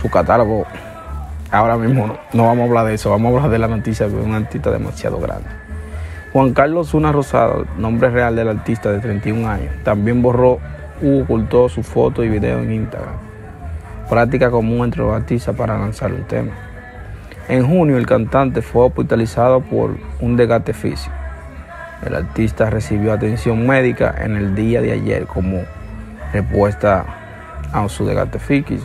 su catálogo. Ahora mismo no, vamos a hablar de eso, vamos a hablar de la noticia de un artista demasiado grande. Juan Carlos Una Rosado, nombre real del artista de 31 años, también borró u ocultó su foto y video en Instagram. Práctica común entre los artistas para lanzar un tema. En junio el cantante fue hospitalizado por un desgaste físico. El artista recibió atención médica en el día de ayer como respuesta a su desgaste físico.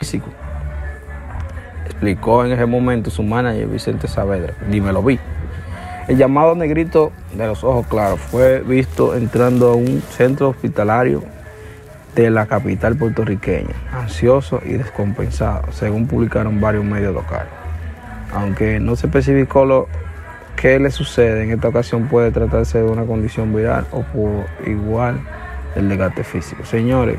Físico. Explicó en ese momento su manager Vicente Saavedra. Dímelo vi. El llamado negrito de los ojos claros fue visto entrando a un centro hospitalario de la capital puertorriqueña, ansioso y descompensado, según publicaron varios medios locales. Aunque no se especificó lo que le sucede, en esta ocasión puede tratarse de una condición viral o por igual el desgaste físico. Señores,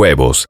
huevos.